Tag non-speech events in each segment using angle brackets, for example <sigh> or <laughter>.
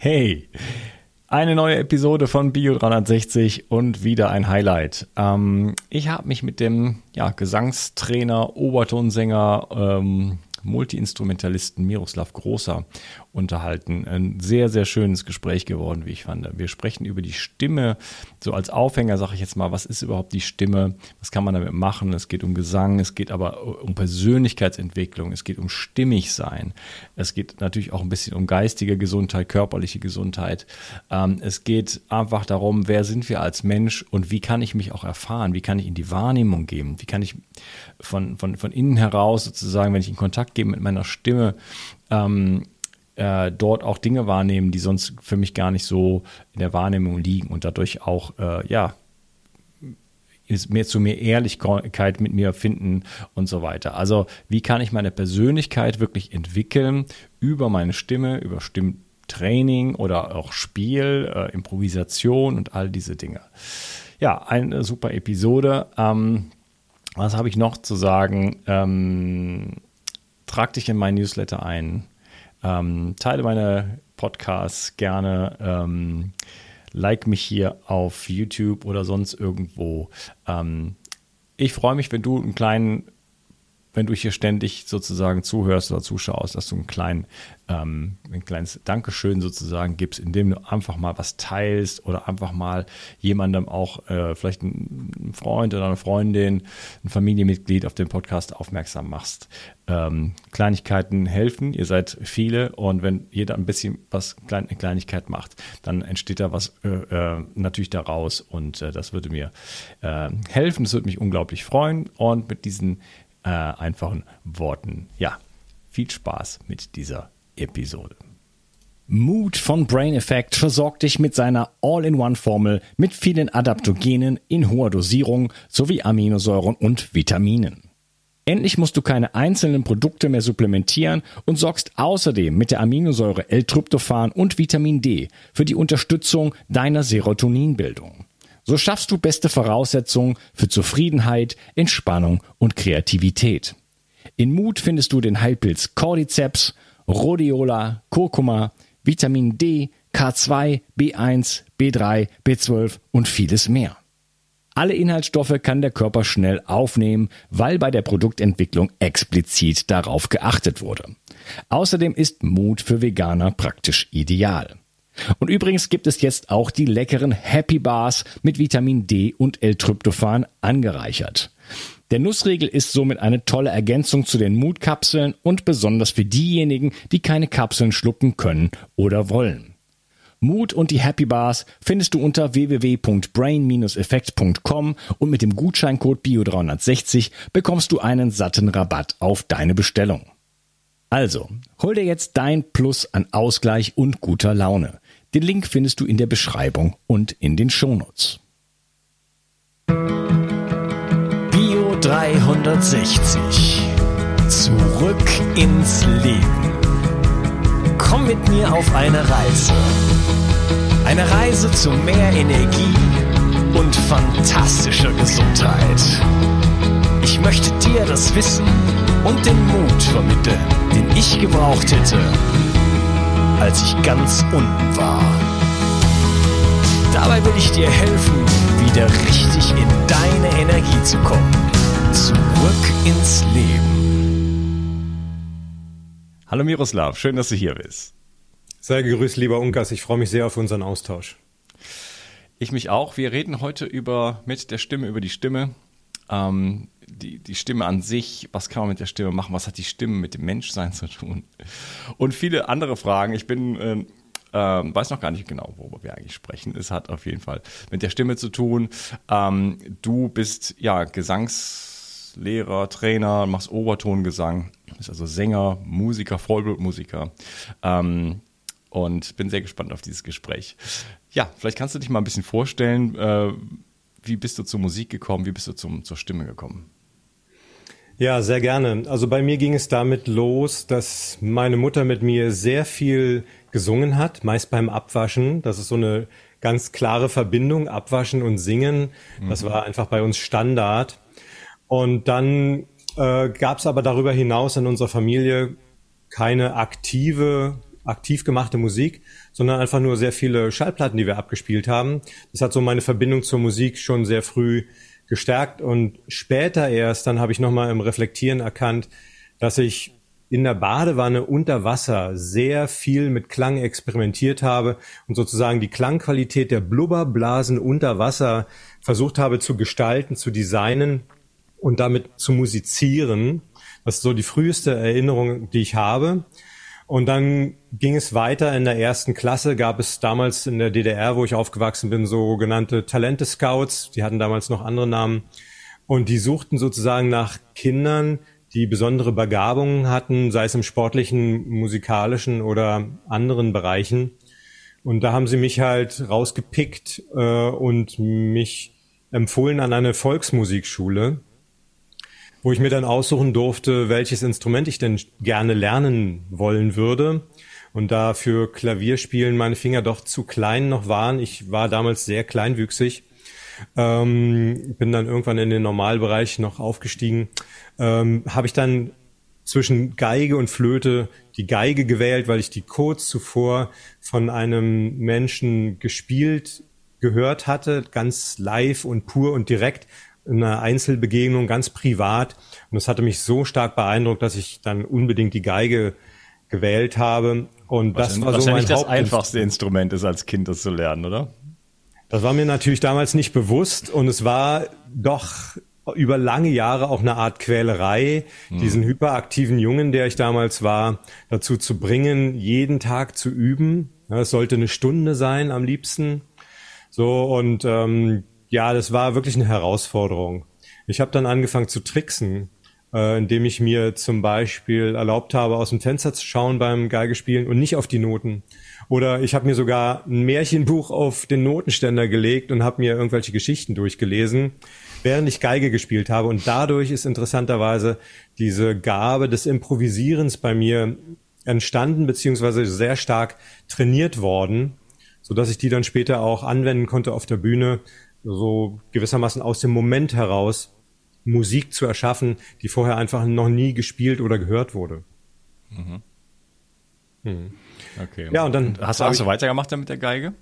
Hey, eine neue Episode von Bio 360 und wieder ein Highlight. Ähm, ich habe mich mit dem ja, Gesangstrainer, Obertonsänger, ähm, Multiinstrumentalisten Miroslav Großer unterhalten. Ein sehr, sehr schönes Gespräch geworden, wie ich fand. Wir sprechen über die Stimme. So als Aufhänger sage ich jetzt mal, was ist überhaupt die Stimme? Was kann man damit machen? Es geht um Gesang, es geht aber um Persönlichkeitsentwicklung, es geht um stimmig sein. Es geht natürlich auch ein bisschen um geistige Gesundheit, körperliche Gesundheit. Ähm, es geht einfach darum, wer sind wir als Mensch und wie kann ich mich auch erfahren? Wie kann ich in die Wahrnehmung gehen? Wie kann ich von, von, von innen heraus sozusagen, wenn ich in Kontakt gehe mit meiner Stimme, ähm, äh, dort auch Dinge wahrnehmen, die sonst für mich gar nicht so in der Wahrnehmung liegen und dadurch auch, äh, ja, mehr zu mehr Ehrlichkeit mit mir finden und so weiter. Also wie kann ich meine Persönlichkeit wirklich entwickeln über meine Stimme, über Stimmtraining oder auch Spiel, äh, Improvisation und all diese Dinge. Ja, eine super Episode. Ähm, was habe ich noch zu sagen? Ähm, trag dich in mein Newsletter ein. Ähm, teile meine Podcasts gerne. Ähm, like mich hier auf YouTube oder sonst irgendwo. Ähm, ich freue mich, wenn du einen kleinen wenn du hier ständig sozusagen zuhörst oder zuschaust, dass du einen kleinen, ähm, ein kleines Dankeschön sozusagen gibst, indem du einfach mal was teilst oder einfach mal jemandem auch, äh, vielleicht einen Freund oder eine Freundin, ein Familienmitglied auf den Podcast aufmerksam machst. Ähm, Kleinigkeiten helfen, ihr seid viele und wenn jeder ein bisschen was, eine Kleinigkeit macht, dann entsteht da was äh, äh, natürlich daraus und äh, das würde mir äh, helfen, das würde mich unglaublich freuen und mit diesen äh, einfachen Worten. Ja, viel Spaß mit dieser Episode. Mood von Brain Effect versorgt dich mit seiner All-in-One-Formel mit vielen Adaptogenen in hoher Dosierung sowie Aminosäuren und Vitaminen. Endlich musst du keine einzelnen Produkte mehr supplementieren und sorgst außerdem mit der Aminosäure L-Tryptophan und Vitamin D für die Unterstützung deiner Serotoninbildung. So schaffst du beste Voraussetzungen für Zufriedenheit, Entspannung und Kreativität. In Mut findest du den Heilpilz Cordyceps, Rhodiola, Kurkuma, Vitamin D, K2, B1, B3, B12 und vieles mehr. Alle Inhaltsstoffe kann der Körper schnell aufnehmen, weil bei der Produktentwicklung explizit darauf geachtet wurde. Außerdem ist Mut für Veganer praktisch ideal. Und übrigens gibt es jetzt auch die leckeren Happy Bars mit Vitamin D und L-Tryptophan angereichert. Der Nussriegel ist somit eine tolle Ergänzung zu den Mutkapseln und besonders für diejenigen, die keine Kapseln schlucken können oder wollen. Mut und die Happy Bars findest du unter www.brain-effekt.com und mit dem Gutscheincode BIO360 bekommst du einen satten Rabatt auf deine Bestellung. Also, hol dir jetzt dein Plus an Ausgleich und guter Laune. Den Link findest du in der Beschreibung und in den Shownotes. Bio 360. Zurück ins Leben. Komm mit mir auf eine Reise. Eine Reise zu mehr Energie und fantastischer Gesundheit. Ich möchte dir das Wissen und den Mut vermitteln, den ich gebraucht hätte, als ich ganz unten war. Dabei will ich dir helfen, wieder richtig in deine Energie zu kommen. Zurück ins Leben. Hallo Miroslav, schön, dass du hier bist. Sei gegrüßt, lieber Unkas. Ich freue mich sehr auf unseren Austausch. Ich mich auch. Wir reden heute über mit der Stimme über die Stimme. Ähm, die, die Stimme an sich, was kann man mit der Stimme machen, was hat die Stimme mit dem Menschsein zu tun? Und viele andere Fragen. Ich bin, äh, äh, weiß noch gar nicht genau, worüber wir eigentlich sprechen. Es hat auf jeden Fall mit der Stimme zu tun. Ähm, du bist ja Gesangslehrer, Trainer, machst Obertongesang, bist also Sänger, Musiker, Vollblutmusiker. Ähm, und bin sehr gespannt auf dieses Gespräch. Ja, vielleicht kannst du dich mal ein bisschen vorstellen, äh, wie bist du zur Musik gekommen, wie bist du zum, zur Stimme gekommen? Ja, sehr gerne. Also bei mir ging es damit los, dass meine Mutter mit mir sehr viel gesungen hat, meist beim Abwaschen. Das ist so eine ganz klare Verbindung, Abwaschen und Singen. Das mhm. war einfach bei uns Standard. Und dann äh, gab es aber darüber hinaus in unserer Familie keine aktive aktiv gemachte Musik, sondern einfach nur sehr viele Schallplatten, die wir abgespielt haben. Das hat so meine Verbindung zur Musik schon sehr früh gestärkt und später erst, dann habe ich nochmal im Reflektieren erkannt, dass ich in der Badewanne unter Wasser sehr viel mit Klang experimentiert habe und sozusagen die Klangqualität der Blubberblasen unter Wasser versucht habe zu gestalten, zu designen und damit zu musizieren. Das ist so die früheste Erinnerung, die ich habe. Und dann ging es weiter in der ersten Klasse, gab es damals in der DDR, wo ich aufgewachsen bin, sogenannte Talente-Scouts. Die hatten damals noch andere Namen. Und die suchten sozusagen nach Kindern, die besondere Begabungen hatten, sei es im sportlichen, musikalischen oder anderen Bereichen. Und da haben sie mich halt rausgepickt äh, und mich empfohlen an eine Volksmusikschule, wo ich mir dann aussuchen durfte, welches Instrument ich denn gerne lernen wollen würde. Und da für Klavierspielen meine Finger doch zu klein noch waren, ich war damals sehr kleinwüchsig, ähm, bin dann irgendwann in den Normalbereich noch aufgestiegen, ähm, habe ich dann zwischen Geige und Flöte die Geige gewählt, weil ich die kurz zuvor von einem Menschen gespielt gehört hatte, ganz live und pur und direkt in einer Einzelbegegnung, ganz privat. Und das hatte mich so stark beeindruckt, dass ich dann unbedingt die Geige gewählt habe. Und das war so mein das einfachste Instrument ist, als Kind das zu lernen, oder? Das war mir natürlich damals nicht bewusst und es war doch über lange Jahre auch eine Art Quälerei, hm. diesen hyperaktiven Jungen, der ich damals war, dazu zu bringen, jeden Tag zu üben. Es sollte eine Stunde sein am liebsten. So und ähm, ja, das war wirklich eine Herausforderung. Ich habe dann angefangen zu tricksen, äh, indem ich mir zum Beispiel erlaubt habe, aus dem Fenster zu schauen beim Geigespielen und nicht auf die Noten. Oder ich habe mir sogar ein Märchenbuch auf den Notenständer gelegt und habe mir irgendwelche Geschichten durchgelesen, während ich Geige gespielt habe. Und dadurch ist interessanterweise diese Gabe des Improvisierens bei mir entstanden, beziehungsweise sehr stark trainiert worden, so dass ich die dann später auch anwenden konnte auf der Bühne, so gewissermaßen aus dem Moment heraus Musik zu erschaffen, die vorher einfach noch nie gespielt oder gehört wurde. Mhm. Hm. Okay. Ja, und dann hast, hast du weitergemacht dann mit der Geige?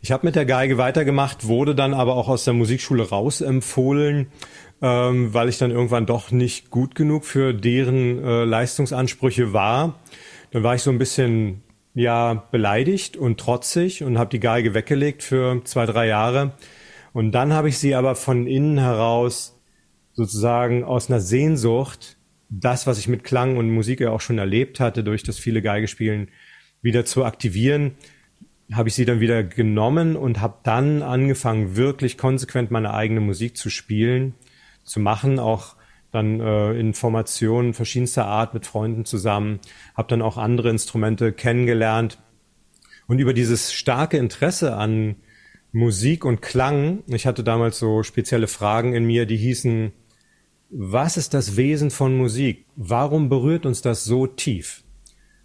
Ich habe mit der Geige weitergemacht, wurde dann aber auch aus der Musikschule rausempfohlen, ähm, weil ich dann irgendwann doch nicht gut genug für deren äh, Leistungsansprüche war. Dann war ich so ein bisschen ja beleidigt und trotzig und habe die Geige weggelegt für zwei drei Jahre. Und dann habe ich sie aber von innen heraus sozusagen aus einer Sehnsucht das, was ich mit Klang und Musik ja auch schon erlebt hatte, durch das viele Geigespielen wieder zu aktivieren, habe ich sie dann wieder genommen und habe dann angefangen, wirklich konsequent meine eigene Musik zu spielen, zu machen, auch dann äh, in Formationen verschiedenster Art mit Freunden zusammen, habe dann auch andere Instrumente kennengelernt und über dieses starke Interesse an Musik und Klang, ich hatte damals so spezielle Fragen in mir, die hießen, was ist das Wesen von Musik? Warum berührt uns das so tief?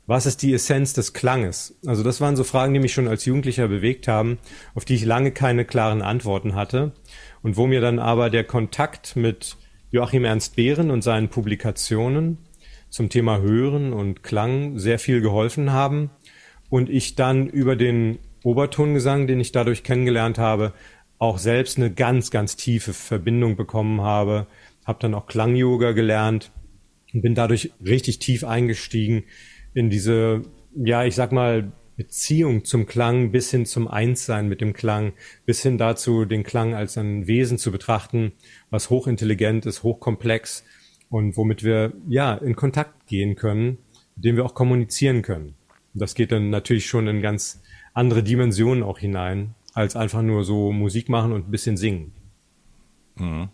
Was ist die Essenz des Klanges? Also das waren so Fragen, die mich schon als Jugendlicher bewegt haben, auf die ich lange keine klaren Antworten hatte und wo mir dann aber der Kontakt mit Joachim Ernst Behren und seinen Publikationen zum Thema Hören und Klang sehr viel geholfen haben und ich dann über den Obertongesang, den ich dadurch kennengelernt habe, auch selbst eine ganz, ganz tiefe Verbindung bekommen habe habe dann auch Klang-Yoga gelernt und bin dadurch richtig tief eingestiegen in diese, ja, ich sag mal, Beziehung zum Klang bis hin zum Einssein mit dem Klang, bis hin dazu, den Klang als ein Wesen zu betrachten, was hochintelligent ist, hochkomplex und womit wir ja in Kontakt gehen können, mit dem wir auch kommunizieren können. Das geht dann natürlich schon in ganz andere Dimensionen auch hinein, als einfach nur so Musik machen und ein bisschen singen. Mhm.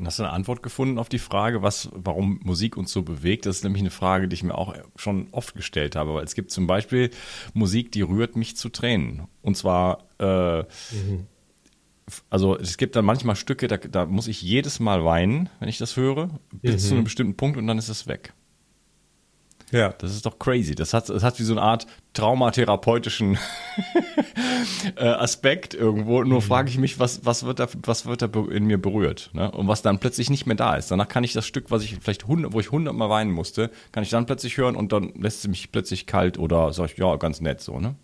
Und hast du eine Antwort gefunden auf die Frage, was, warum Musik uns so bewegt? Das ist nämlich eine Frage, die ich mir auch schon oft gestellt habe. Weil es gibt zum Beispiel Musik, die rührt mich zu Tränen. Und zwar, äh, mhm. also es gibt dann manchmal Stücke, da, da, muss ich jedes Mal weinen, wenn ich das höre, bis mhm. zu einem bestimmten Punkt und dann ist es weg. Ja. Das ist doch crazy. Das hat, das hat wie so eine Art traumatherapeutischen <laughs> äh, Aspekt irgendwo. Nur mhm. frage ich mich, was, was wird da, was wird da in mir berührt? Ne? Und was dann plötzlich nicht mehr da ist. Danach kann ich das Stück, was ich vielleicht hundert, wo ich hundertmal weinen musste, kann ich dann plötzlich hören und dann lässt es mich plötzlich kalt oder sag ich, ja, ganz nett so, ne?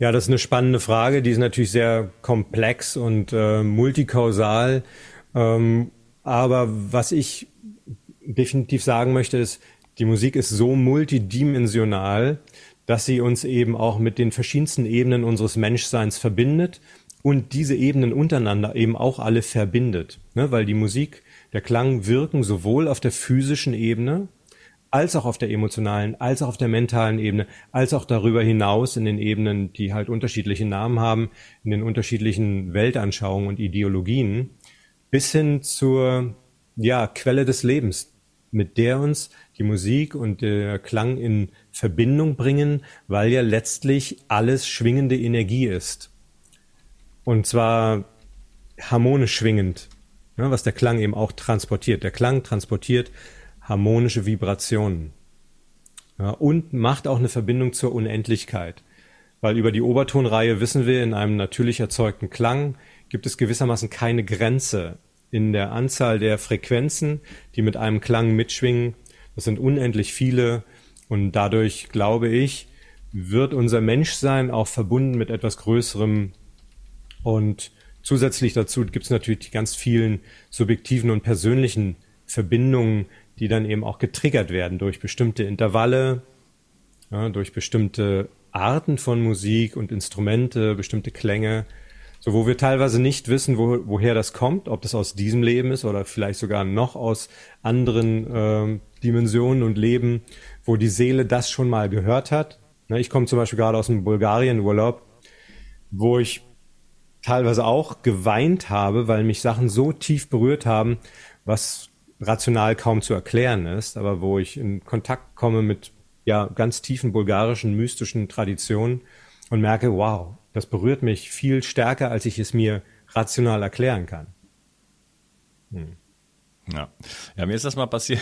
Ja, das ist eine spannende Frage. Die ist natürlich sehr komplex und äh, multikausal. Ähm, aber was ich definitiv sagen möchte, ist, die Musik ist so multidimensional, dass sie uns eben auch mit den verschiedensten Ebenen unseres Menschseins verbindet und diese Ebenen untereinander eben auch alle verbindet. Ne? Weil die Musik, der Klang wirken sowohl auf der physischen Ebene, als auch auf der emotionalen, als auch auf der mentalen Ebene, als auch darüber hinaus in den Ebenen, die halt unterschiedliche Namen haben, in den unterschiedlichen Weltanschauungen und Ideologien, bis hin zur ja, Quelle des Lebens, mit der uns die Musik und der Klang in Verbindung bringen, weil ja letztlich alles schwingende Energie ist. Und zwar harmonisch schwingend, ne, was der Klang eben auch transportiert. Der Klang transportiert harmonische Vibrationen. Ja, und macht auch eine Verbindung zur Unendlichkeit. Weil über die Obertonreihe wissen wir, in einem natürlich erzeugten Klang gibt es gewissermaßen keine Grenze in der Anzahl der Frequenzen, die mit einem Klang mitschwingen. Das sind unendlich viele. Und dadurch, glaube ich, wird unser Menschsein auch verbunden mit etwas Größerem. Und zusätzlich dazu gibt es natürlich die ganz vielen subjektiven und persönlichen Verbindungen, die dann eben auch getriggert werden durch bestimmte Intervalle, ja, durch bestimmte Arten von Musik und Instrumente, bestimmte Klänge, so wo wir teilweise nicht wissen, wo, woher das kommt, ob das aus diesem Leben ist oder vielleicht sogar noch aus anderen äh, Dimensionen und Leben, wo die Seele das schon mal gehört hat. Ne, ich komme zum Beispiel gerade aus dem Bulgarien-Urlaub, wo ich teilweise auch geweint habe, weil mich Sachen so tief berührt haben, was rational kaum zu erklären ist, aber wo ich in Kontakt komme mit ja ganz tiefen bulgarischen mystischen Traditionen und merke, wow, das berührt mich viel stärker, als ich es mir rational erklären kann. Hm. Ja. ja, mir ist das mal passiert.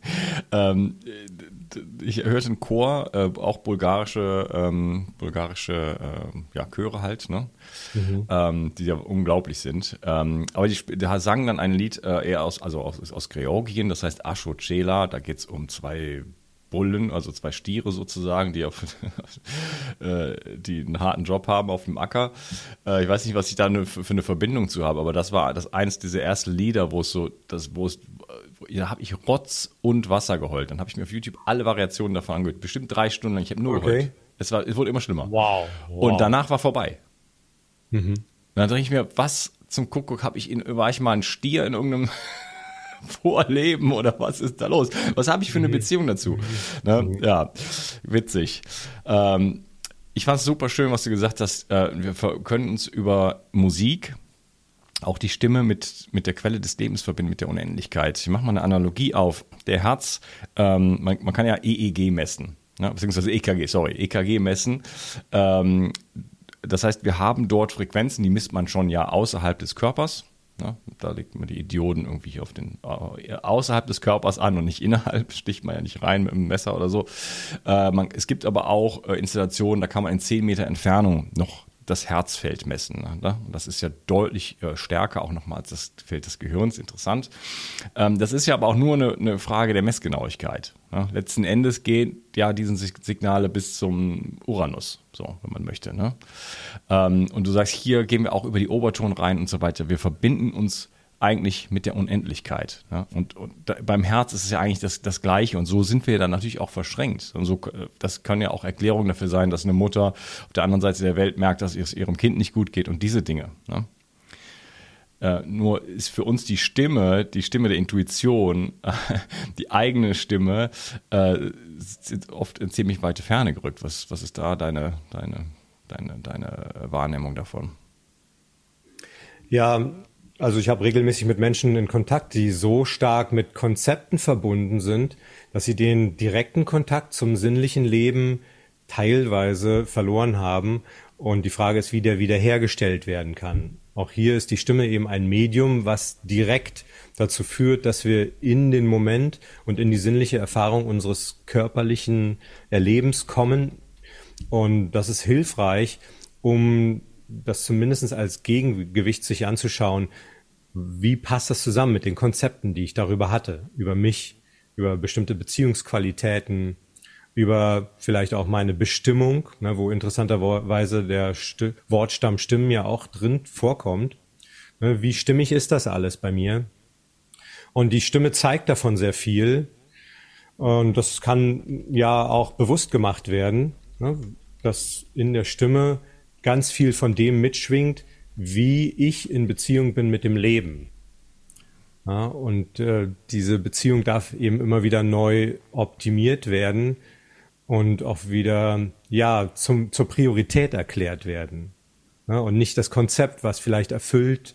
<laughs> ähm, ich hörte einen Chor, äh, auch bulgarische, ähm, bulgarische äh, ja, Chöre halt, ne? Mhm. Ähm, die ja unglaublich sind. Ähm, aber die, die sangen dann ein Lied äh, eher aus, also aus, aus Georgien, das heißt Ashocela, da geht es um zwei Bullen, also zwei Stiere sozusagen, die, auf, <laughs> äh, die einen harten Job haben auf dem Acker. Äh, ich weiß nicht, was ich da ne, für, für, eine Verbindung zu habe, aber das war das eins dieser ersten Lieder, wo es so, das, wo es, da habe ich Rotz und Wasser geheult. Dann habe ich mir auf YouTube alle Variationen davon angehört. Bestimmt drei Stunden lang. Ich habe nur okay. geheult. Es, war, es wurde immer schlimmer. Wow. wow. Und danach war vorbei. Mhm. Dann dachte ich mir, was zum Kuckuck habe ich in, war ich mal ein Stier in irgendeinem <laughs> Vorleben oder was ist da los? Was habe ich für eine mhm. Beziehung dazu? Ne? Mhm. Ja, witzig. Ähm, ich fand es super schön, was du gesagt hast. Äh, wir können uns über Musik, auch die Stimme mit, mit der Quelle des Lebens verbinden, mit der Unendlichkeit. Ich mache mal eine Analogie auf. Der Herz, ähm, man, man, kann ja EEG messen, ne? beziehungsweise EKG, sorry, EKG messen. Ähm, das heißt, wir haben dort Frequenzen, die misst man schon ja außerhalb des Körpers. Ne? Da legt man die Dioden irgendwie auf den, außerhalb des Körpers an und nicht innerhalb, <laughs> sticht man ja nicht rein mit einem Messer oder so. Äh, man, es gibt aber auch äh, Installationen, da kann man in 10 Meter Entfernung noch das Herzfeld messen. Ne? Das ist ja deutlich äh, stärker auch nochmal als das Feld des Gehirns. Interessant. Ähm, das ist ja aber auch nur eine, eine Frage der Messgenauigkeit. Ne? Letzten Endes gehen ja diese Signale bis zum Uranus, so wenn man möchte. Ne? Ähm, und du sagst, hier gehen wir auch über die Oberton rein und so weiter. Wir verbinden uns eigentlich mit der Unendlichkeit. Ja? Und, und da, beim Herz ist es ja eigentlich das, das Gleiche. Und so sind wir dann natürlich auch verschränkt. Und so, das kann ja auch Erklärung dafür sein, dass eine Mutter auf der anderen Seite der Welt merkt, dass es ihrem Kind nicht gut geht und diese Dinge. Ne? Äh, nur ist für uns die Stimme, die Stimme der Intuition, <laughs> die eigene Stimme, äh, oft in ziemlich weite Ferne gerückt. Was, was ist da deine, deine, deine, deine Wahrnehmung davon? Ja, also ich habe regelmäßig mit Menschen in Kontakt, die so stark mit Konzepten verbunden sind, dass sie den direkten Kontakt zum sinnlichen Leben teilweise verloren haben. Und die Frage ist, wie der wiederhergestellt werden kann. Auch hier ist die Stimme eben ein Medium, was direkt dazu führt, dass wir in den Moment und in die sinnliche Erfahrung unseres körperlichen Erlebens kommen. Und das ist hilfreich, um das zumindest als Gegengewicht sich anzuschauen, wie passt das zusammen mit den Konzepten, die ich darüber hatte, über mich, über bestimmte Beziehungsqualitäten, über vielleicht auch meine Bestimmung, ne, wo interessanterweise der St Wortstamm Stimmen ja auch drin vorkommt. Ne, wie stimmig ist das alles bei mir? Und die Stimme zeigt davon sehr viel. Und das kann ja auch bewusst gemacht werden, ne, dass in der Stimme ganz viel von dem mitschwingt, wie ich in Beziehung bin mit dem Leben. Ja, und äh, diese Beziehung darf eben immer wieder neu optimiert werden und auch wieder ja zum, zur Priorität erklärt werden. Ja, und nicht das Konzept, was vielleicht erfüllt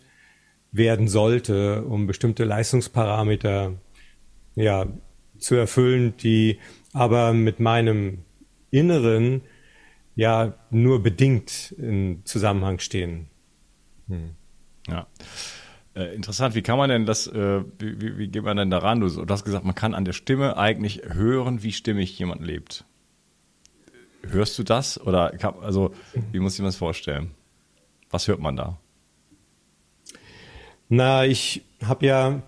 werden sollte, um bestimmte Leistungsparameter ja, zu erfüllen, die aber mit meinem Inneren ja nur bedingt in Zusammenhang stehen. Hm. Ja. Äh, interessant, wie kann man denn das, äh, wie, wie, wie geht man denn daran? Du, du hast gesagt, man kann an der Stimme eigentlich hören, wie stimmig jemand lebt. Hörst du das? Oder kann, also, wie muss ich mir das vorstellen? Was hört man da? Na, ich habe ja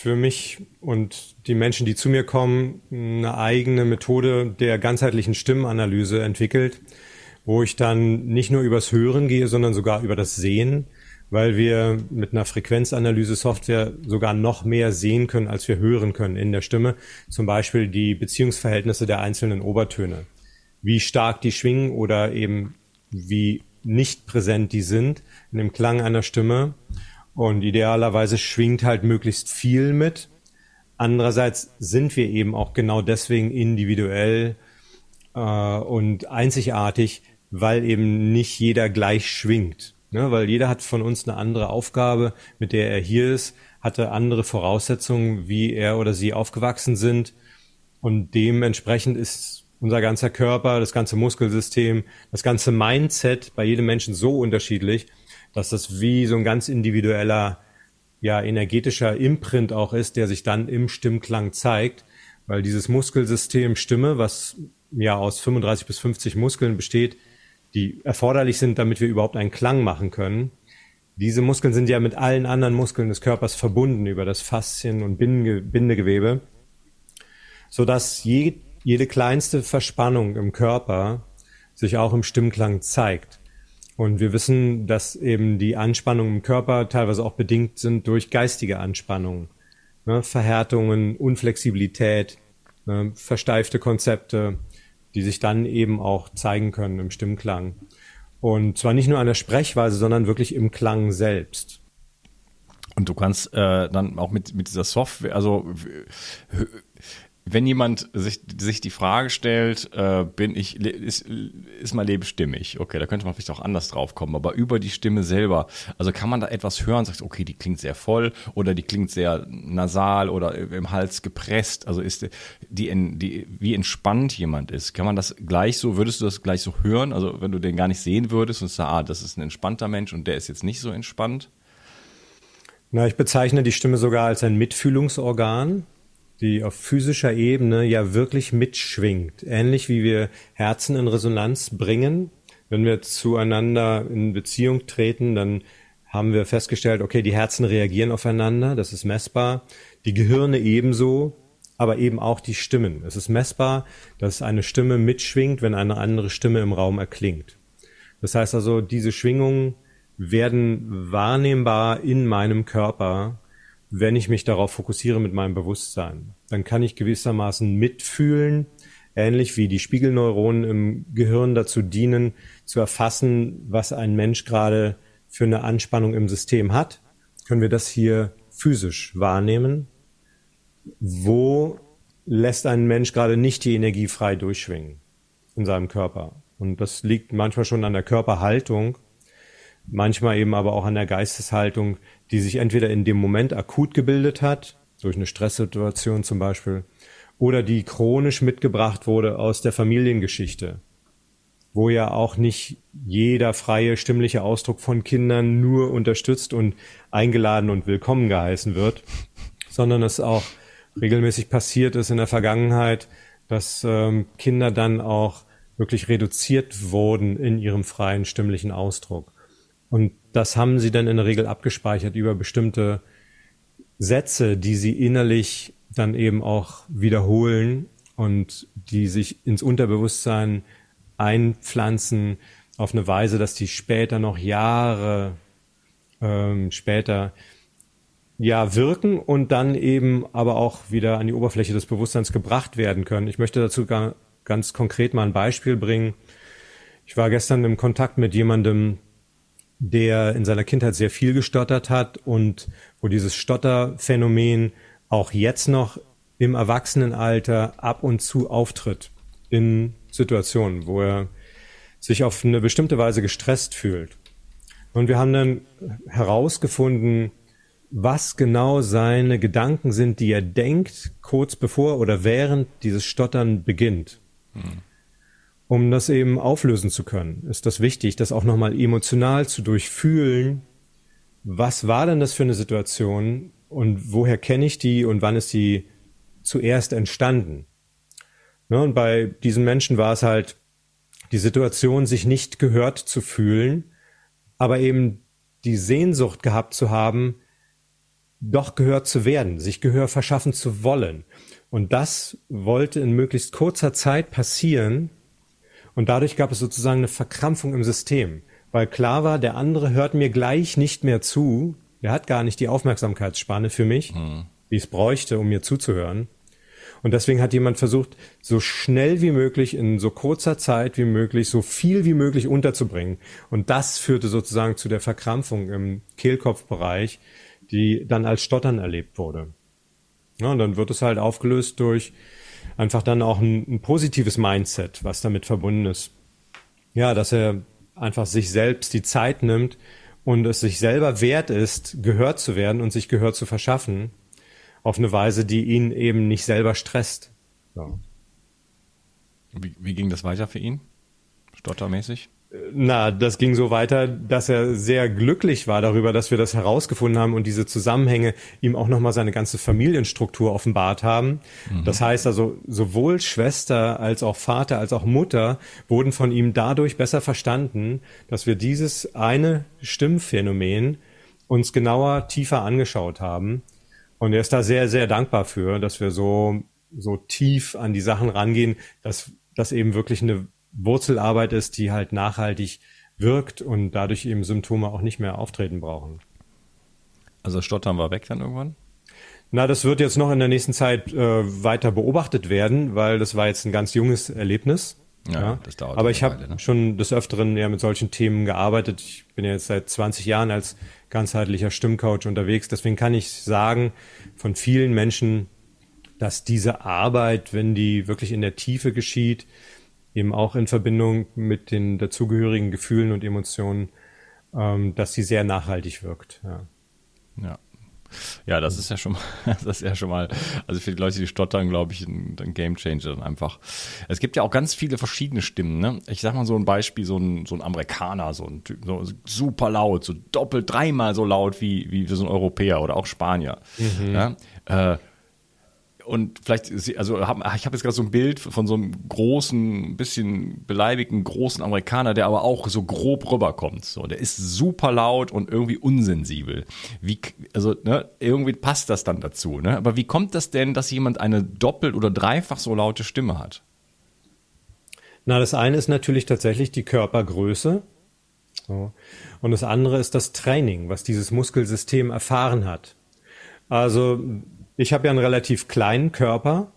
für mich und die Menschen, die zu mir kommen, eine eigene Methode der ganzheitlichen Stimmenanalyse entwickelt, wo ich dann nicht nur übers Hören gehe, sondern sogar über das Sehen, weil wir mit einer Frequenzanalyse-Software sogar noch mehr sehen können, als wir hören können in der Stimme. Zum Beispiel die Beziehungsverhältnisse der einzelnen Obertöne. Wie stark die schwingen oder eben wie nicht präsent die sind in dem Klang einer Stimme und idealerweise schwingt halt möglichst viel mit. Andererseits sind wir eben auch genau deswegen individuell äh, und einzigartig, weil eben nicht jeder gleich schwingt. Ne? Weil jeder hat von uns eine andere Aufgabe, mit der er hier ist, hatte andere Voraussetzungen, wie er oder sie aufgewachsen sind. Und dementsprechend ist unser ganzer Körper, das ganze Muskelsystem, das ganze Mindset bei jedem Menschen so unterschiedlich, dass das wie so ein ganz individueller, ja, energetischer Imprint auch ist, der sich dann im Stimmklang zeigt, weil dieses Muskelsystem Stimme, was ja aus 35 bis 50 Muskeln besteht, die erforderlich sind, damit wir überhaupt einen Klang machen können. Diese Muskeln sind ja mit allen anderen Muskeln des Körpers verbunden über das Faszien- und Bindegewebe, so dass je, jede kleinste Verspannung im Körper sich auch im Stimmklang zeigt. Und wir wissen, dass eben die Anspannungen im Körper teilweise auch bedingt sind durch geistige Anspannungen, ne, Verhärtungen, Unflexibilität, ne, versteifte Konzepte, die sich dann eben auch zeigen können im Stimmklang. Und zwar nicht nur an der Sprechweise, sondern wirklich im Klang selbst. Und du kannst äh, dann auch mit, mit dieser Software, also wenn jemand sich, sich die Frage stellt, äh, bin ich, ist, ist mein Leben stimmig? Okay, da könnte man vielleicht auch anders drauf kommen, aber über die Stimme selber, also kann man da etwas hören, sagt, okay, die klingt sehr voll oder die klingt sehr nasal oder im Hals gepresst, also ist die, die, wie entspannt jemand ist, kann man das gleich so, würdest du das gleich so hören, also wenn du den gar nicht sehen würdest und sagst, ah, das ist ein entspannter Mensch und der ist jetzt nicht so entspannt? Na, ich bezeichne die Stimme sogar als ein Mitfühlungsorgan die auf physischer Ebene ja wirklich mitschwingt. Ähnlich wie wir Herzen in Resonanz bringen. Wenn wir zueinander in Beziehung treten, dann haben wir festgestellt, okay, die Herzen reagieren aufeinander, das ist messbar. Die Gehirne ebenso, aber eben auch die Stimmen. Es ist messbar, dass eine Stimme mitschwingt, wenn eine andere Stimme im Raum erklingt. Das heißt also, diese Schwingungen werden wahrnehmbar in meinem Körper wenn ich mich darauf fokussiere mit meinem Bewusstsein. Dann kann ich gewissermaßen mitfühlen, ähnlich wie die Spiegelneuronen im Gehirn dazu dienen, zu erfassen, was ein Mensch gerade für eine Anspannung im System hat, können wir das hier physisch wahrnehmen. Wo lässt ein Mensch gerade nicht die Energie frei durchschwingen in seinem Körper? Und das liegt manchmal schon an der Körperhaltung, manchmal eben aber auch an der Geisteshaltung, die sich entweder in dem Moment akut gebildet hat, durch eine Stresssituation zum Beispiel, oder die chronisch mitgebracht wurde aus der Familiengeschichte. wo ja auch nicht jeder freie stimmliche Ausdruck von Kindern nur unterstützt und eingeladen und willkommen geheißen wird, sondern es auch regelmäßig passiert ist in der Vergangenheit, dass ähm, Kinder dann auch wirklich reduziert wurden in ihrem freien stimmlichen Ausdruck. Und das haben sie dann in der Regel abgespeichert über bestimmte Sätze, die sie innerlich dann eben auch wiederholen und die sich ins Unterbewusstsein einpflanzen auf eine Weise, dass die später noch Jahre ähm, später ja wirken und dann eben aber auch wieder an die Oberfläche des Bewusstseins gebracht werden können. Ich möchte dazu ganz konkret mal ein Beispiel bringen. Ich war gestern im Kontakt mit jemandem, der in seiner Kindheit sehr viel gestottert hat und wo dieses Stotterphänomen auch jetzt noch im Erwachsenenalter ab und zu auftritt in Situationen, wo er sich auf eine bestimmte Weise gestresst fühlt. Und wir haben dann herausgefunden, was genau seine Gedanken sind, die er denkt, kurz bevor oder während dieses Stottern beginnt. Hm. Um das eben auflösen zu können, ist das wichtig, das auch nochmal emotional zu durchfühlen. Was war denn das für eine Situation und woher kenne ich die und wann ist die zuerst entstanden? Ne, und bei diesen Menschen war es halt die Situation, sich nicht gehört zu fühlen, aber eben die Sehnsucht gehabt zu haben, doch gehört zu werden, sich Gehör verschaffen zu wollen. Und das wollte in möglichst kurzer Zeit passieren. Und dadurch gab es sozusagen eine Verkrampfung im System, weil klar war, der andere hört mir gleich nicht mehr zu. Er hat gar nicht die Aufmerksamkeitsspanne für mich, mhm. wie es bräuchte, um mir zuzuhören. Und deswegen hat jemand versucht, so schnell wie möglich, in so kurzer Zeit wie möglich, so viel wie möglich unterzubringen. Und das führte sozusagen zu der Verkrampfung im Kehlkopfbereich, die dann als Stottern erlebt wurde. Ja, und dann wird es halt aufgelöst durch einfach dann auch ein, ein positives Mindset, was damit verbunden ist. Ja, dass er einfach sich selbst die Zeit nimmt und es sich selber wert ist, gehört zu werden und sich Gehör zu verschaffen auf eine Weise, die ihn eben nicht selber stresst. So. Wie, wie ging das weiter für ihn? Stottermäßig? Na, das ging so weiter, dass er sehr glücklich war darüber, dass wir das herausgefunden haben und diese Zusammenhänge ihm auch nochmal seine ganze Familienstruktur offenbart haben. Mhm. Das heißt also, sowohl Schwester als auch Vater als auch Mutter wurden von ihm dadurch besser verstanden, dass wir dieses eine Stimmphänomen uns genauer, tiefer angeschaut haben und er ist da sehr, sehr dankbar für, dass wir so, so tief an die Sachen rangehen, dass das eben wirklich eine Wurzelarbeit ist, die halt nachhaltig wirkt und dadurch eben Symptome auch nicht mehr auftreten brauchen. Also Stottern war weg dann irgendwann? Na, das wird jetzt noch in der nächsten Zeit äh, weiter beobachtet werden, weil das war jetzt ein ganz junges Erlebnis. Ja, ja. das dauert. Aber ich habe ne? schon des Öfteren ja mit solchen Themen gearbeitet. Ich bin ja jetzt seit 20 Jahren als ganzheitlicher Stimmcoach unterwegs. Deswegen kann ich sagen von vielen Menschen, dass diese Arbeit, wenn die wirklich in der Tiefe geschieht, eben auch in Verbindung mit den dazugehörigen Gefühlen und Emotionen, ähm, dass sie sehr nachhaltig wirkt. Ja. ja. Ja, das ist ja schon mal, <laughs> das ist ja schon mal, also für die Leute, die stottern, glaube ich, ein, ein Game Changer dann einfach. Es gibt ja auch ganz viele verschiedene Stimmen, ne? Ich sag mal so ein Beispiel, so ein, so ein Amerikaner, so ein Typ, so super laut, so doppelt, dreimal so laut wie, wie so ein Europäer oder auch Spanier. Mhm. Ja? Äh, und vielleicht, also hab, ich habe jetzt gerade so ein Bild von so einem großen, bisschen beleidigten, großen Amerikaner, der aber auch so grob rüberkommt. So, der ist super laut und irgendwie unsensibel. Wie, also, ne, irgendwie passt das dann dazu, ne? Aber wie kommt das denn, dass jemand eine doppelt oder dreifach so laute Stimme hat? Na, das eine ist natürlich tatsächlich die Körpergröße. So. Und das andere ist das Training, was dieses Muskelsystem erfahren hat. Also ich habe ja einen relativ kleinen Körper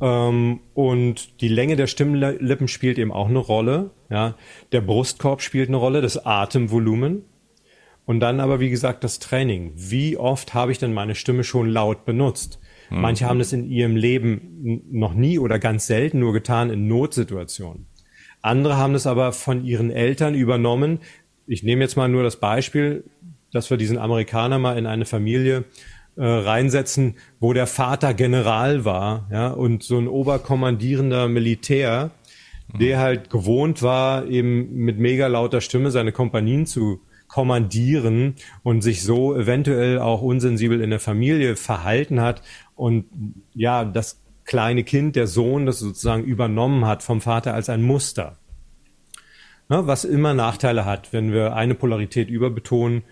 ähm, und die Länge der Stimmlippen spielt eben auch eine Rolle. Ja, der Brustkorb spielt eine Rolle, das Atemvolumen und dann aber wie gesagt das Training. Wie oft habe ich denn meine Stimme schon laut benutzt? Mhm. Manche haben das in ihrem Leben noch nie oder ganz selten nur getan in Notsituationen. Andere haben das aber von ihren Eltern übernommen. Ich nehme jetzt mal nur das Beispiel, dass wir diesen Amerikaner mal in eine Familie äh, reinsetzen, wo der Vater General war, ja, und so ein oberkommandierender Militär, der halt gewohnt war, eben mit mega lauter Stimme seine Kompanien zu kommandieren und sich so eventuell auch unsensibel in der Familie verhalten hat und ja, das kleine Kind, der Sohn, das sozusagen übernommen hat vom Vater als ein Muster. Ne, was immer Nachteile hat, wenn wir eine Polarität überbetonen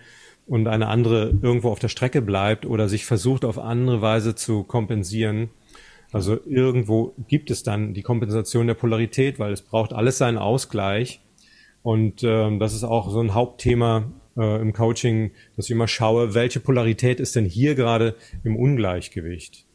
und eine andere irgendwo auf der Strecke bleibt oder sich versucht auf andere Weise zu kompensieren. Also irgendwo gibt es dann die Kompensation der Polarität, weil es braucht alles seinen Ausgleich. Und ähm, das ist auch so ein Hauptthema äh, im Coaching, dass ich immer schaue, welche Polarität ist denn hier gerade im Ungleichgewicht.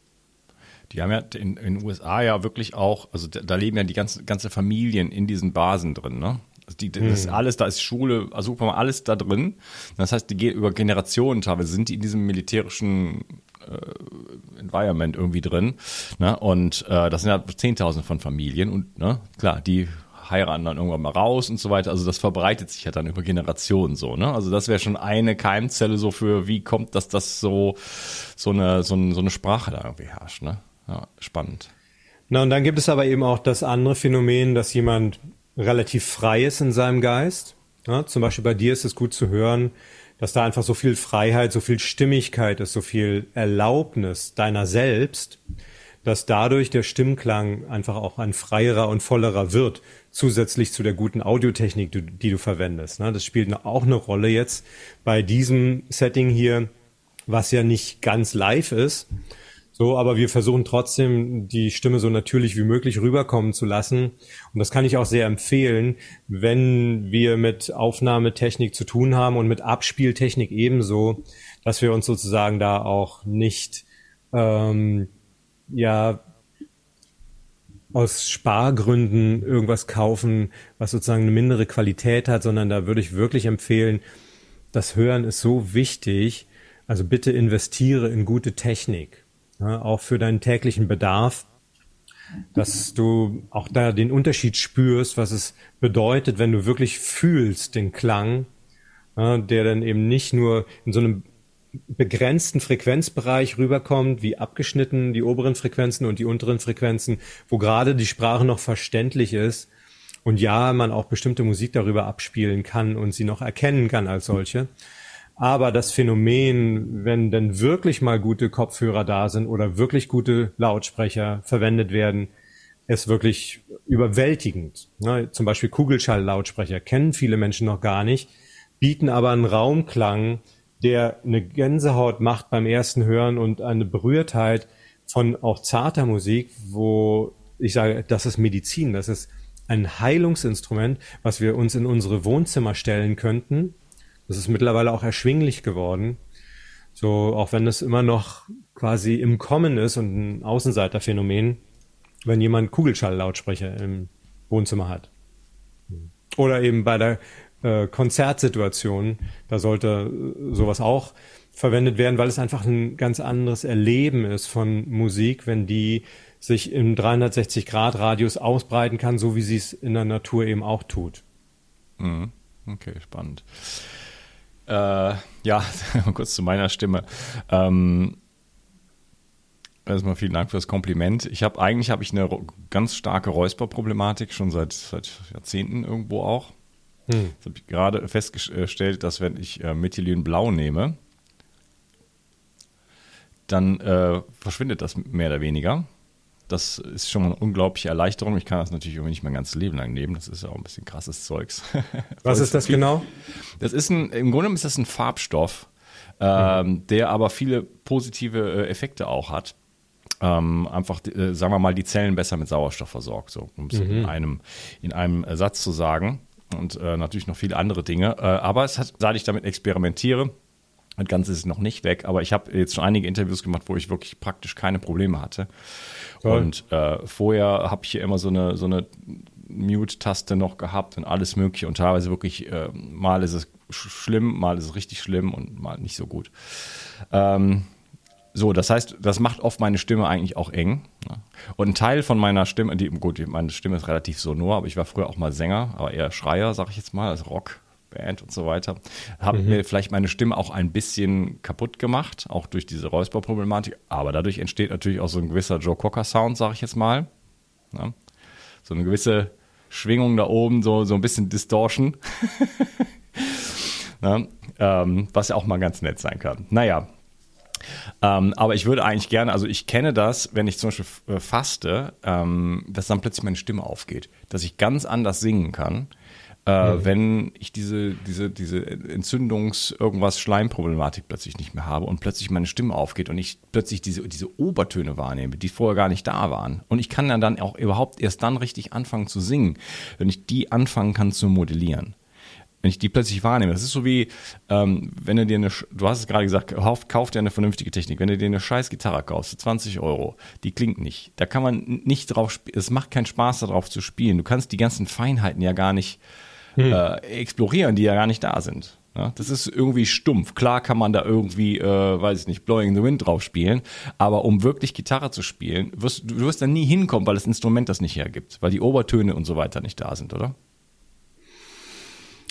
Die haben ja in den USA ja wirklich auch, also da, da leben ja die ganze, ganze Familien in diesen Basen drin, ne? Also die, das ist hm. alles, da ist Schule, also alles da drin. Das heißt, die geht über Generationen teilweise, sind die in diesem militärischen äh, Environment irgendwie drin. Ne? Und äh, das sind ja Zehntausende von Familien und ne, klar, die heiraten dann irgendwann mal raus und so weiter. Also das verbreitet sich ja dann über Generationen so. Ne? Also das wäre schon eine Keimzelle so für, wie kommt, dass das so so eine so, eine, so eine Sprache da irgendwie herrscht. Ne? Ja, spannend. Na und dann gibt es aber eben auch das andere Phänomen, dass jemand relativ frei ist in seinem Geist. Ja, zum Beispiel bei dir ist es gut zu hören, dass da einfach so viel Freiheit, so viel Stimmigkeit ist, so viel Erlaubnis deiner selbst, dass dadurch der Stimmklang einfach auch ein freierer und vollerer wird, zusätzlich zu der guten Audiotechnik, die, die du verwendest. Ne? Das spielt auch eine Rolle jetzt bei diesem Setting hier, was ja nicht ganz live ist, so, aber wir versuchen trotzdem, die Stimme so natürlich wie möglich rüberkommen zu lassen. Und das kann ich auch sehr empfehlen, wenn wir mit Aufnahmetechnik zu tun haben und mit Abspieltechnik ebenso, dass wir uns sozusagen da auch nicht, ähm, ja, aus Spargründen irgendwas kaufen, was sozusagen eine mindere Qualität hat, sondern da würde ich wirklich empfehlen, das Hören ist so wichtig. Also bitte investiere in gute Technik ja, auch für deinen täglichen Bedarf, dass du auch da den Unterschied spürst, was es bedeutet, wenn du wirklich fühlst den Klang, ja, der dann eben nicht nur in so einem begrenzten Frequenzbereich rüberkommt, wie abgeschnitten die oberen Frequenzen und die unteren Frequenzen, wo gerade die Sprache noch verständlich ist und ja, man auch bestimmte Musik darüber abspielen kann und sie noch erkennen kann als solche, aber das Phänomen, wenn denn wirklich mal gute Kopfhörer da sind oder wirklich gute Lautsprecher verwendet werden, ist wirklich überwältigend. Ne? Zum Beispiel Kugelschall-Lautsprecher kennen viele Menschen noch gar nicht, bieten aber einen Raumklang, der eine Gänsehaut macht beim ersten Hören und eine Berührtheit von auch zarter Musik, wo ich sage, das ist Medizin, das ist ein Heilungsinstrument, was wir uns in unsere Wohnzimmer stellen könnten das ist mittlerweile auch erschwinglich geworden. So, auch wenn es immer noch quasi im Kommen ist und ein Außenseiterphänomen, wenn jemand Kugelschalllautsprecher im Wohnzimmer hat. Oder eben bei der äh, Konzertsituation, da sollte äh, sowas auch verwendet werden, weil es einfach ein ganz anderes Erleben ist von Musik, wenn die sich im 360-Grad-Radius ausbreiten kann, so wie sie es in der Natur eben auch tut. Mhm. Okay, spannend. Äh, ja, <laughs> kurz zu meiner Stimme. Ähm, erstmal vielen Dank für das Kompliment. Ich habe eigentlich habe ich eine ganz starke Räusperproblematik schon seit, seit Jahrzehnten irgendwo auch. Hm. Jetzt habe ich gerade festgestellt, dass wenn ich äh, Methylynblau nehme, dann äh, verschwindet das mehr oder weniger. Das ist schon mal eine unglaubliche Erleichterung. Ich kann das natürlich irgendwie nicht mein ganzes Leben lang nehmen. Das ist ja auch ein bisschen krasses Zeugs. <laughs> Was ist das genau? Das ist ein, im Grunde ist das ein Farbstoff, ähm, mhm. der aber viele positive äh, Effekte auch hat. Ähm, einfach, äh, sagen wir mal, die Zellen besser mit Sauerstoff versorgt, so, um es mhm. in einem, in einem Satz zu sagen. Und äh, natürlich noch viele andere Dinge. Äh, aber es hat, seit ich damit experimentiere, das Ganze ist noch nicht weg, aber ich habe jetzt schon einige Interviews gemacht, wo ich wirklich praktisch keine Probleme hatte. Toll. Und äh, vorher habe ich hier immer so eine, so eine Mute-Taste noch gehabt und alles Mögliche und teilweise wirklich, äh, mal ist es schlimm, mal ist es richtig schlimm und mal nicht so gut. Ähm, so, das heißt, das macht oft meine Stimme eigentlich auch eng. Ne? Und ein Teil von meiner Stimme, die, gut, meine Stimme ist relativ sonor, aber ich war früher auch mal Sänger, aber eher Schreier, sag ich jetzt mal, also Rock, Band und so weiter. Habe mhm. mir vielleicht meine Stimme auch ein bisschen kaputt gemacht, auch durch diese Räusperproblematik. Aber dadurch entsteht natürlich auch so ein gewisser Joe Cocker-Sound, sage ich jetzt mal. Ja. So eine gewisse Schwingung da oben, so, so ein bisschen Distortion. <laughs> Na, ähm, was ja auch mal ganz nett sein kann. Naja, ähm, aber ich würde eigentlich gerne, also ich kenne das, wenn ich zum Beispiel äh, faste, ähm, dass dann plötzlich meine Stimme aufgeht, dass ich ganz anders singen kann. Äh, mhm. wenn ich diese, diese, diese Entzündungs-, irgendwas Schleimproblematik plötzlich nicht mehr habe und plötzlich meine Stimme aufgeht und ich plötzlich diese, diese Obertöne wahrnehme, die vorher gar nicht da waren. Und ich kann dann auch überhaupt erst dann richtig anfangen zu singen, wenn ich die anfangen kann zu modellieren wenn ich die plötzlich wahrnehme. Das ist so wie, ähm, wenn du dir eine, du hast es gerade gesagt, kauf, kauf dir eine vernünftige Technik. Wenn du dir eine scheiß Gitarre kaufst, für 20 Euro, die klingt nicht. Da kann man nicht drauf spielen, es macht keinen Spaß darauf zu spielen. Du kannst die ganzen Feinheiten ja gar nicht hm. äh, explorieren, die ja gar nicht da sind. Ja, das ist irgendwie stumpf. Klar kann man da irgendwie, äh, weiß ich nicht, Blowing the Wind drauf spielen, aber um wirklich Gitarre zu spielen, wirst du wirst da nie hinkommen, weil das Instrument das nicht hergibt, weil die Obertöne und so weiter nicht da sind, oder?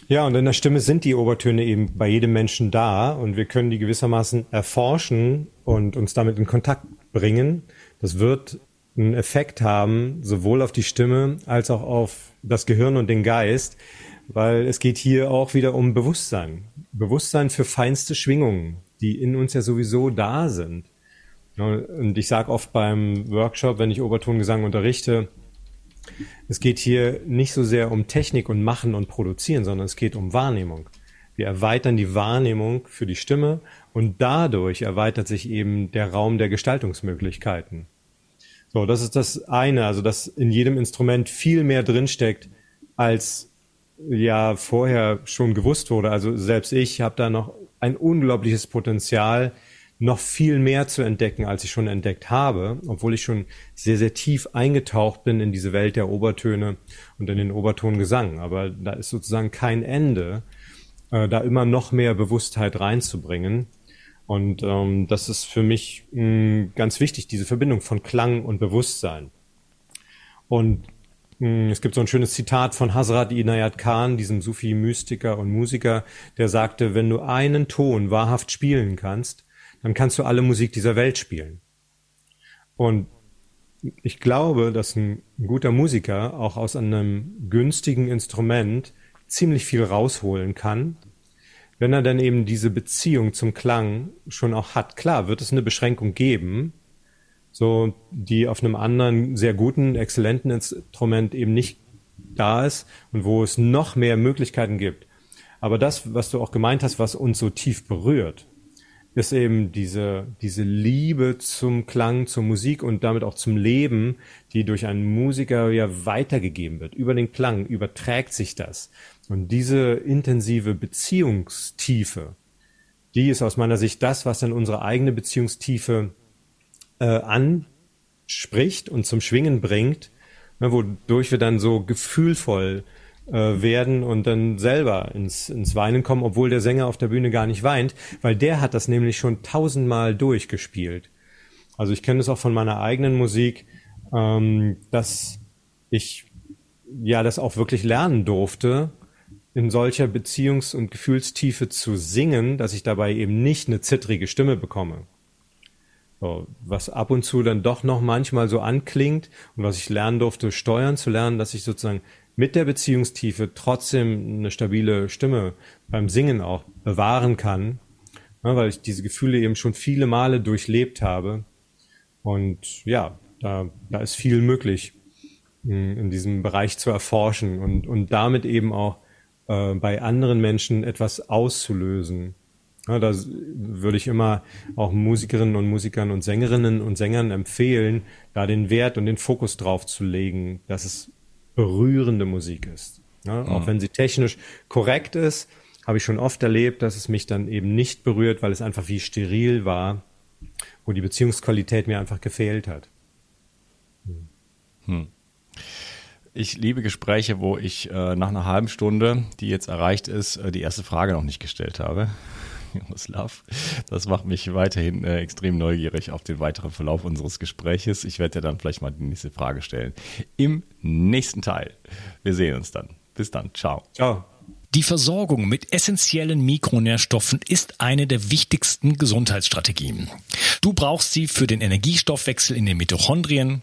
Ja, und in der Stimme sind die Obertöne eben bei jedem Menschen da und wir können die gewissermaßen erforschen und uns damit in Kontakt bringen. Das wird einen Effekt haben, sowohl auf die Stimme als auch auf das Gehirn und den Geist, weil es geht hier auch wieder um Bewusstsein. Bewusstsein für feinste Schwingungen, die in uns ja sowieso da sind. Und ich sage oft beim Workshop, wenn ich Obertongesang unterrichte, es geht hier nicht so sehr um Technik und Machen und Produzieren, sondern es geht um Wahrnehmung. Wir erweitern die Wahrnehmung für die Stimme und dadurch erweitert sich eben der Raum der Gestaltungsmöglichkeiten. So, das ist das eine, also dass in jedem Instrument viel mehr drinsteckt, als ja vorher schon gewusst wurde. Also selbst ich habe da noch ein unglaubliches Potenzial, noch viel mehr zu entdecken, als ich schon entdeckt habe, obwohl ich schon sehr, sehr tief eingetaucht bin in diese Welt der Obertöne und in den Obertongesang. Aber da ist sozusagen kein Ende, äh, da immer noch mehr Bewusstheit reinzubringen. Und ähm, das ist für mich mh, ganz wichtig, diese Verbindung von Klang und Bewusstsein. Und es gibt so ein schönes Zitat von Hazrat Inayat Khan, diesem Sufi-Mystiker und Musiker, der sagte, wenn du einen Ton wahrhaft spielen kannst, dann kannst du alle Musik dieser Welt spielen. Und ich glaube, dass ein guter Musiker auch aus einem günstigen Instrument ziemlich viel rausholen kann, wenn er dann eben diese Beziehung zum Klang schon auch hat. Klar, wird es eine Beschränkung geben, so die auf einem anderen sehr guten, exzellenten Instrument eben nicht da ist und wo es noch mehr Möglichkeiten gibt. Aber das, was du auch gemeint hast, was uns so tief berührt, ist eben diese, diese Liebe zum Klang, zur Musik und damit auch zum Leben, die durch einen Musiker ja weitergegeben wird. Über den Klang überträgt sich das. Und diese intensive Beziehungstiefe, die ist aus meiner Sicht das, was dann unsere eigene Beziehungstiefe äh, anspricht und zum Schwingen bringt, ne, wodurch wir dann so gefühlvoll äh, werden und dann selber ins, ins Weinen kommen, obwohl der Sänger auf der Bühne gar nicht weint, weil der hat das nämlich schon tausendmal durchgespielt. Also ich kenne es auch von meiner eigenen Musik, ähm, dass ich ja das auch wirklich lernen durfte, in solcher Beziehungs- und Gefühlstiefe zu singen, dass ich dabei eben nicht eine zittrige Stimme bekomme. So, was ab und zu dann doch noch manchmal so anklingt und was ich lernen durfte, steuern zu lernen, dass ich sozusagen mit der Beziehungstiefe trotzdem eine stabile Stimme beim Singen auch bewahren kann, ne, weil ich diese Gefühle eben schon viele Male durchlebt habe. Und ja, da, da ist viel möglich hm, in diesem Bereich zu erforschen und, und damit eben auch äh, bei anderen Menschen etwas auszulösen. Ja, da würde ich immer auch Musikerinnen und Musikern und Sängerinnen und Sängern empfehlen, da den Wert und den Fokus drauf zu legen, dass es berührende Musik ist. Ja, mhm. Auch wenn sie technisch korrekt ist, habe ich schon oft erlebt, dass es mich dann eben nicht berührt, weil es einfach wie steril war, wo die Beziehungsqualität mir einfach gefehlt hat. Hm. hm. Ich liebe Gespräche, wo ich äh, nach einer halben Stunde, die jetzt erreicht ist, äh, die erste Frage noch nicht gestellt habe. Jaroslav. Das macht mich weiterhin äh, extrem neugierig auf den weiteren Verlauf unseres Gespräches. Ich werde dir dann vielleicht mal die nächste Frage stellen. Im nächsten Teil. Wir sehen uns dann. Bis dann. Ciao. Ciao. Die Versorgung mit essentiellen Mikronährstoffen ist eine der wichtigsten Gesundheitsstrategien. Du brauchst sie für den Energiestoffwechsel in den Mitochondrien,